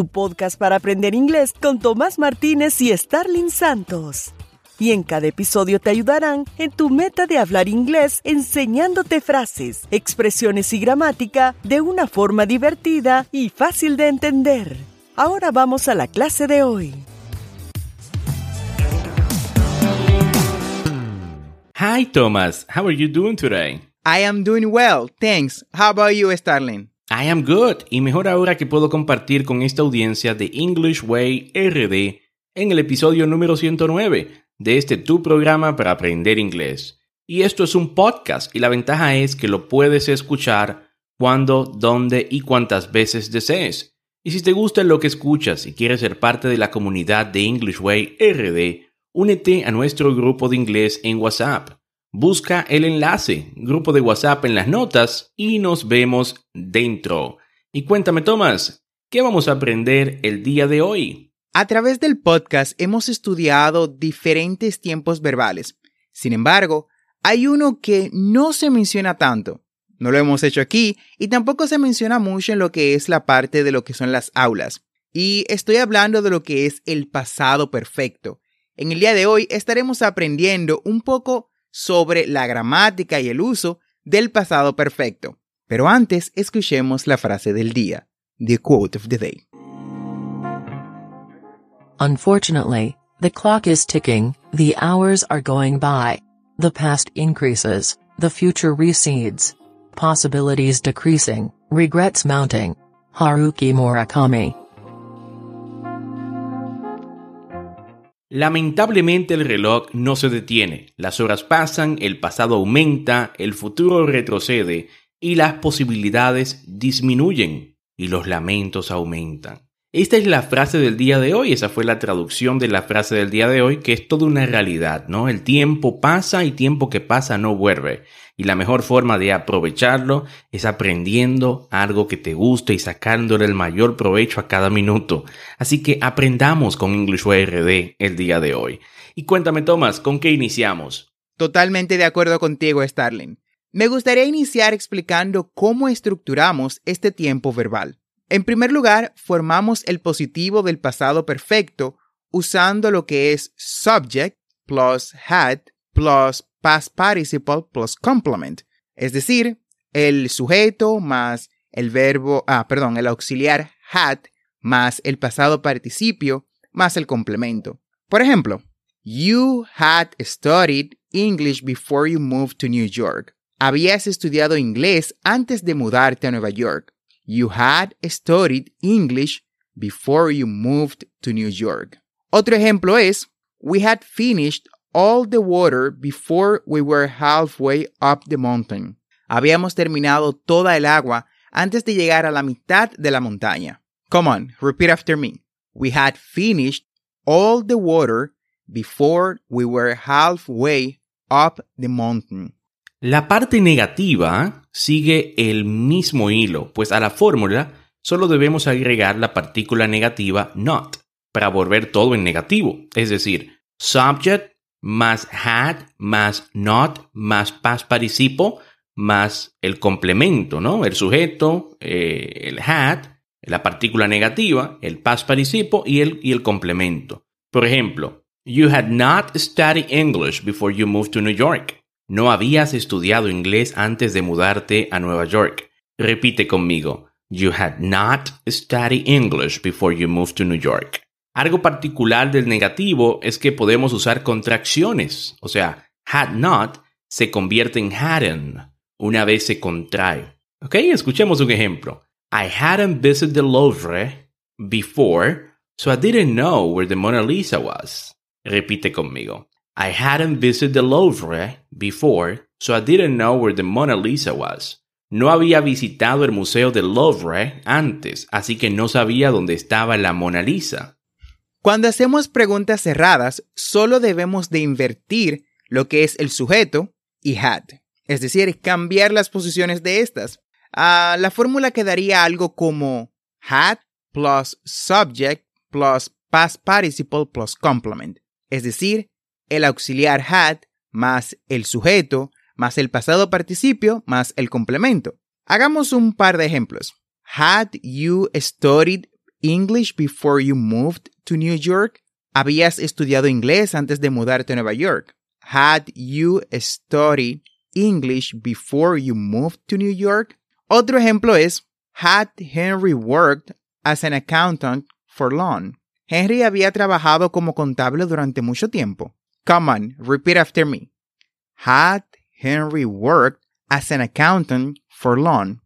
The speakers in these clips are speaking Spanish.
tu podcast para aprender inglés con Tomás Martínez y Starling Santos. Y en cada episodio te ayudarán en tu meta de hablar inglés enseñándote frases, expresiones y gramática de una forma divertida y fácil de entender. Ahora vamos a la clase de hoy. Hi Thomas, how are you doing today? I am doing well, thanks. How about you, Starling? I am good, y mejor ahora que puedo compartir con esta audiencia de English Way RD en el episodio número 109 de este tu programa para aprender inglés. Y esto es un podcast y la ventaja es que lo puedes escuchar cuando, dónde y cuántas veces desees. Y si te gusta lo que escuchas y quieres ser parte de la comunidad de English Way RD, únete a nuestro grupo de inglés en WhatsApp. Busca el enlace, grupo de WhatsApp en las notas y nos vemos dentro. Y cuéntame, Tomás, ¿qué vamos a aprender el día de hoy? A través del podcast hemos estudiado diferentes tiempos verbales. Sin embargo, hay uno que no se menciona tanto. No lo hemos hecho aquí y tampoco se menciona mucho en lo que es la parte de lo que son las aulas. Y estoy hablando de lo que es el pasado perfecto. En el día de hoy estaremos aprendiendo un poco sobre la gramática y el uso del pasado perfecto. Pero antes escuchemos la frase del día, the quote of the day. Unfortunately, the clock is ticking, the hours are going by. The past increases, the future recedes. Possibilities decreasing, regrets mounting. Haruki Murakami. Lamentablemente el reloj no se detiene, las horas pasan, el pasado aumenta, el futuro retrocede y las posibilidades disminuyen y los lamentos aumentan. Esta es la frase del día de hoy, esa fue la traducción de la frase del día de hoy, que es toda una realidad, ¿no? El tiempo pasa y tiempo que pasa no vuelve. Y la mejor forma de aprovecharlo es aprendiendo algo que te guste y sacándole el mayor provecho a cada minuto. Así que aprendamos con English URD el día de hoy. Y cuéntame, Tomás, ¿con qué iniciamos? Totalmente de acuerdo contigo, Starling. Me gustaría iniciar explicando cómo estructuramos este tiempo verbal. En primer lugar, formamos el positivo del pasado perfecto usando lo que es subject plus had plus past participle plus complement, es decir, el sujeto más el verbo, ah, perdón, el auxiliar had más el pasado participio más el complemento. Por ejemplo, you had studied English before you moved to New York. Habías estudiado inglés antes de mudarte a Nueva York. You had studied English before you moved to New York. Otro ejemplo es, we had finished all the water before we were halfway up the mountain. Habíamos terminado toda el agua antes de llegar a la mitad de la montaña. Come on, repeat after me. We had finished all the water before we were halfway up the mountain. La parte negativa sigue el mismo hilo, pues a la fórmula solo debemos agregar la partícula negativa not para volver todo en negativo, es decir, subject más had más not más past participle más el complemento, ¿no? El sujeto, eh, el had, la partícula negativa, el past participle y el, y el complemento. Por ejemplo, you had not studied English before you moved to New York. No habías estudiado inglés antes de mudarte a Nueva York. Repite conmigo. You had not studied English before you moved to New York. Algo particular del negativo es que podemos usar contracciones, o sea, had not se convierte en hadn't una vez se contrae. Ok, escuchemos un ejemplo. I hadn't visited the Louvre before, so I didn't know where the Mona Lisa was. Repite conmigo. I hadn't visited the Louvre before, so I didn't know where the Mona Lisa was. No había visitado el Museo del Louvre antes, así que no sabía dónde estaba la Mona Lisa. Cuando hacemos preguntas cerradas, solo debemos de invertir lo que es el sujeto y had, es decir, cambiar las posiciones de estas. Ah, la fórmula quedaría algo como had plus subject plus past participle plus complement, es decir, el auxiliar had más el sujeto más el pasado participio más el complemento. Hagamos un par de ejemplos. Had you studied English before you moved to New York? ¿Habías estudiado inglés antes de mudarte a Nueva York? Had you studied English before you moved to New York? Otro ejemplo es, Had Henry worked as an accountant for long? Henry había trabajado como contable durante mucho tiempo. Come on, repeat after me. Had Henry worked as an accountant for long?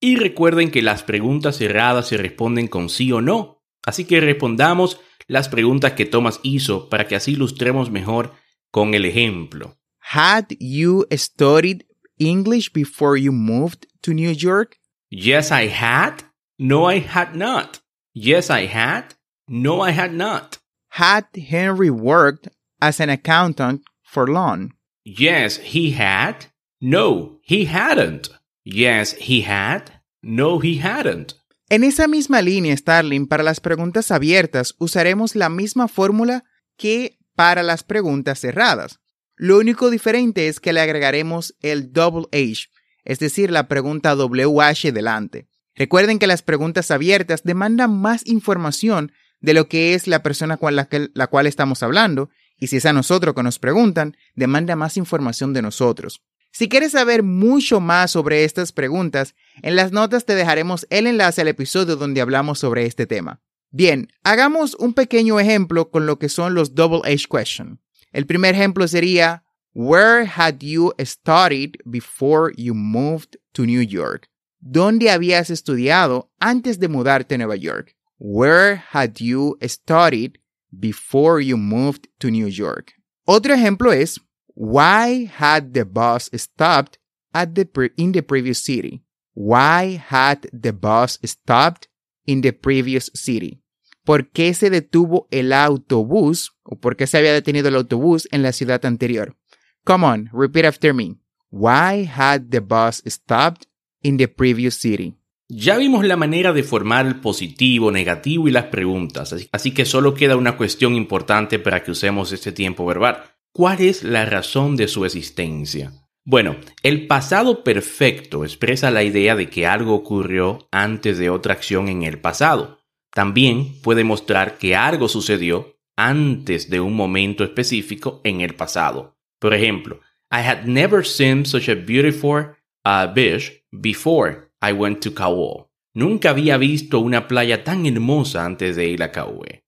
Y recuerden que las preguntas cerradas se responden con sí o no. Así que respondamos las preguntas que Thomas hizo para que así ilustremos mejor con el ejemplo. Had you studied English before you moved to New York? Yes, I had. No, I had not. Yes, I had. No, I had not. Had Henry worked as an accountant for long? Yes, he had. No, he hadn't. Yes, he had. No, he hadn't. En esa misma línea, Starling, para las preguntas abiertas usaremos la misma fórmula que para las preguntas cerradas. Lo único diferente es que le agregaremos el double H, es decir, la pregunta WH delante. Recuerden que las preguntas abiertas demandan más información de lo que es la persona con la, la cual estamos hablando, y si es a nosotros que nos preguntan, demanda más información de nosotros. Si quieres saber mucho más sobre estas preguntas, en las notas te dejaremos el enlace al episodio donde hablamos sobre este tema. Bien, hagamos un pequeño ejemplo con lo que son los double H question. El primer ejemplo sería, Where had you studied before you moved to New York? ¿Dónde habías estudiado antes de mudarte a Nueva York? Where had you studied before you moved to New York? Otro ejemplo es, Why had the bus stopped at the in the previous city? Why had the bus stopped in the previous city? ¿Por qué se detuvo el autobús o por qué se había detenido el autobús en la ciudad anterior? Come on, repeat after me. Why had the bus stopped in the previous city? Ya vimos la manera de formar el positivo, negativo y las preguntas, así que solo queda una cuestión importante para que usemos este tiempo verbal. ¿Cuál es la razón de su existencia? Bueno, el pasado perfecto expresa la idea de que algo ocurrió antes de otra acción en el pasado. También puede mostrar que algo sucedió antes de un momento específico en el pasado. Por ejemplo, I had never seen such a beautiful uh, beach before I went to Kauai. Nunca había visto una playa tan hermosa antes de ir a Kauai.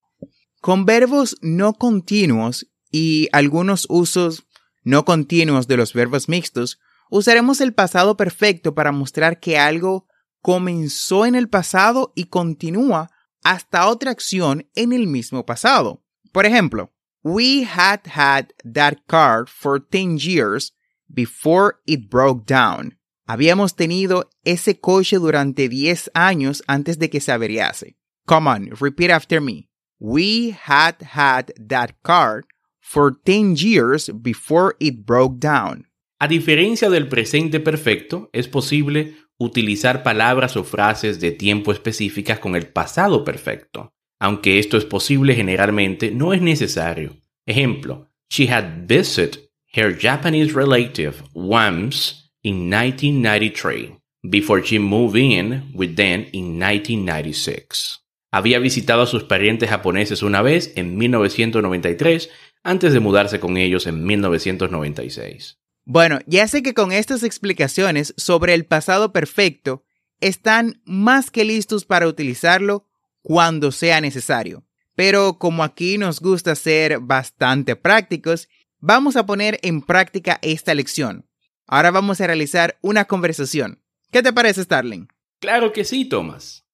Con verbos no continuos y algunos usos no continuos de los verbos mixtos, usaremos el pasado perfecto para mostrar que algo comenzó en el pasado y continúa hasta otra acción en el mismo pasado. Por ejemplo, we had had that car for 10 years before it broke down. Habíamos tenido ese coche durante 10 años antes de que se averiase. Come on, repeat after me. We had had that car for 10 years before it broke down. A diferencia del presente perfecto, es posible utilizar palabras o frases de tiempo específicas con el pasado perfecto. Aunque esto es posible generalmente, no es necesario. Ejemplo, she had visited her Japanese relative once in 1993 before she moved in with them in 1996. Había visitado a sus parientes japoneses una vez en 1993 antes de mudarse con ellos en 1996. Bueno, ya sé que con estas explicaciones sobre el pasado perfecto están más que listos para utilizarlo cuando sea necesario. Pero como aquí nos gusta ser bastante prácticos, vamos a poner en práctica esta lección. Ahora vamos a realizar una conversación. ¿Qué te parece, Starling? Claro que sí, Thomas.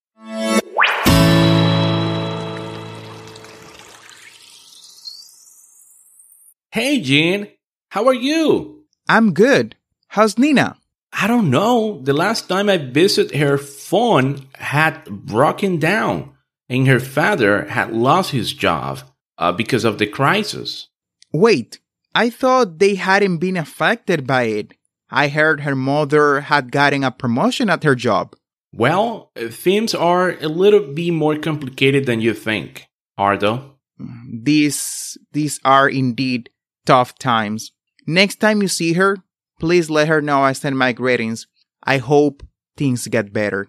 Hey, Jean. How are you? I'm good. How's Nina? I don't know. The last time I visited her phone had broken down and her father had lost his job uh, because of the crisis. Wait, I thought they hadn't been affected by it. I heard her mother had gotten a promotion at her job. Well, things are a little bit more complicated than you think, Ardo. These these are indeed tough times. Next time you see her, please let her know I send my greetings. I hope things get better.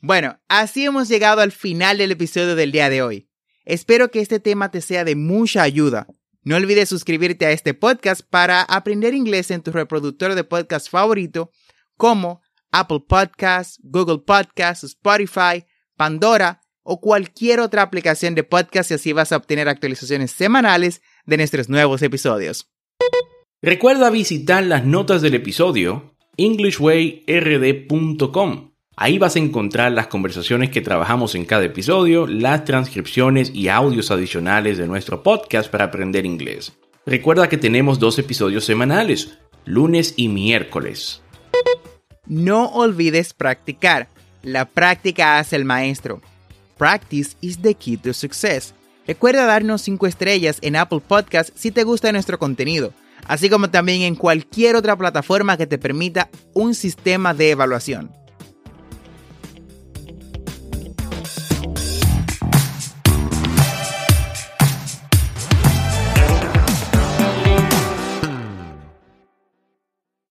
Bueno, así hemos llegado al final del episodio del día de hoy. Espero que este tema te sea de mucha ayuda. No olvides suscribirte a este podcast para aprender inglés en tu reproductor de podcast favorito como Apple Podcasts, Google Podcasts, Spotify, Pandora o cualquier otra aplicación de podcast y así vas a obtener actualizaciones semanales de nuestros nuevos episodios. Recuerda visitar las notas del episodio englishwayrd.com Ahí vas a encontrar las conversaciones que trabajamos en cada episodio, las transcripciones y audios adicionales de nuestro podcast para aprender inglés. Recuerda que tenemos dos episodios semanales, lunes y miércoles. No olvides practicar. La práctica hace el maestro. Practice is the key to success. Recuerda darnos 5 estrellas en Apple Podcast si te gusta nuestro contenido, así como también en cualquier otra plataforma que te permita un sistema de evaluación.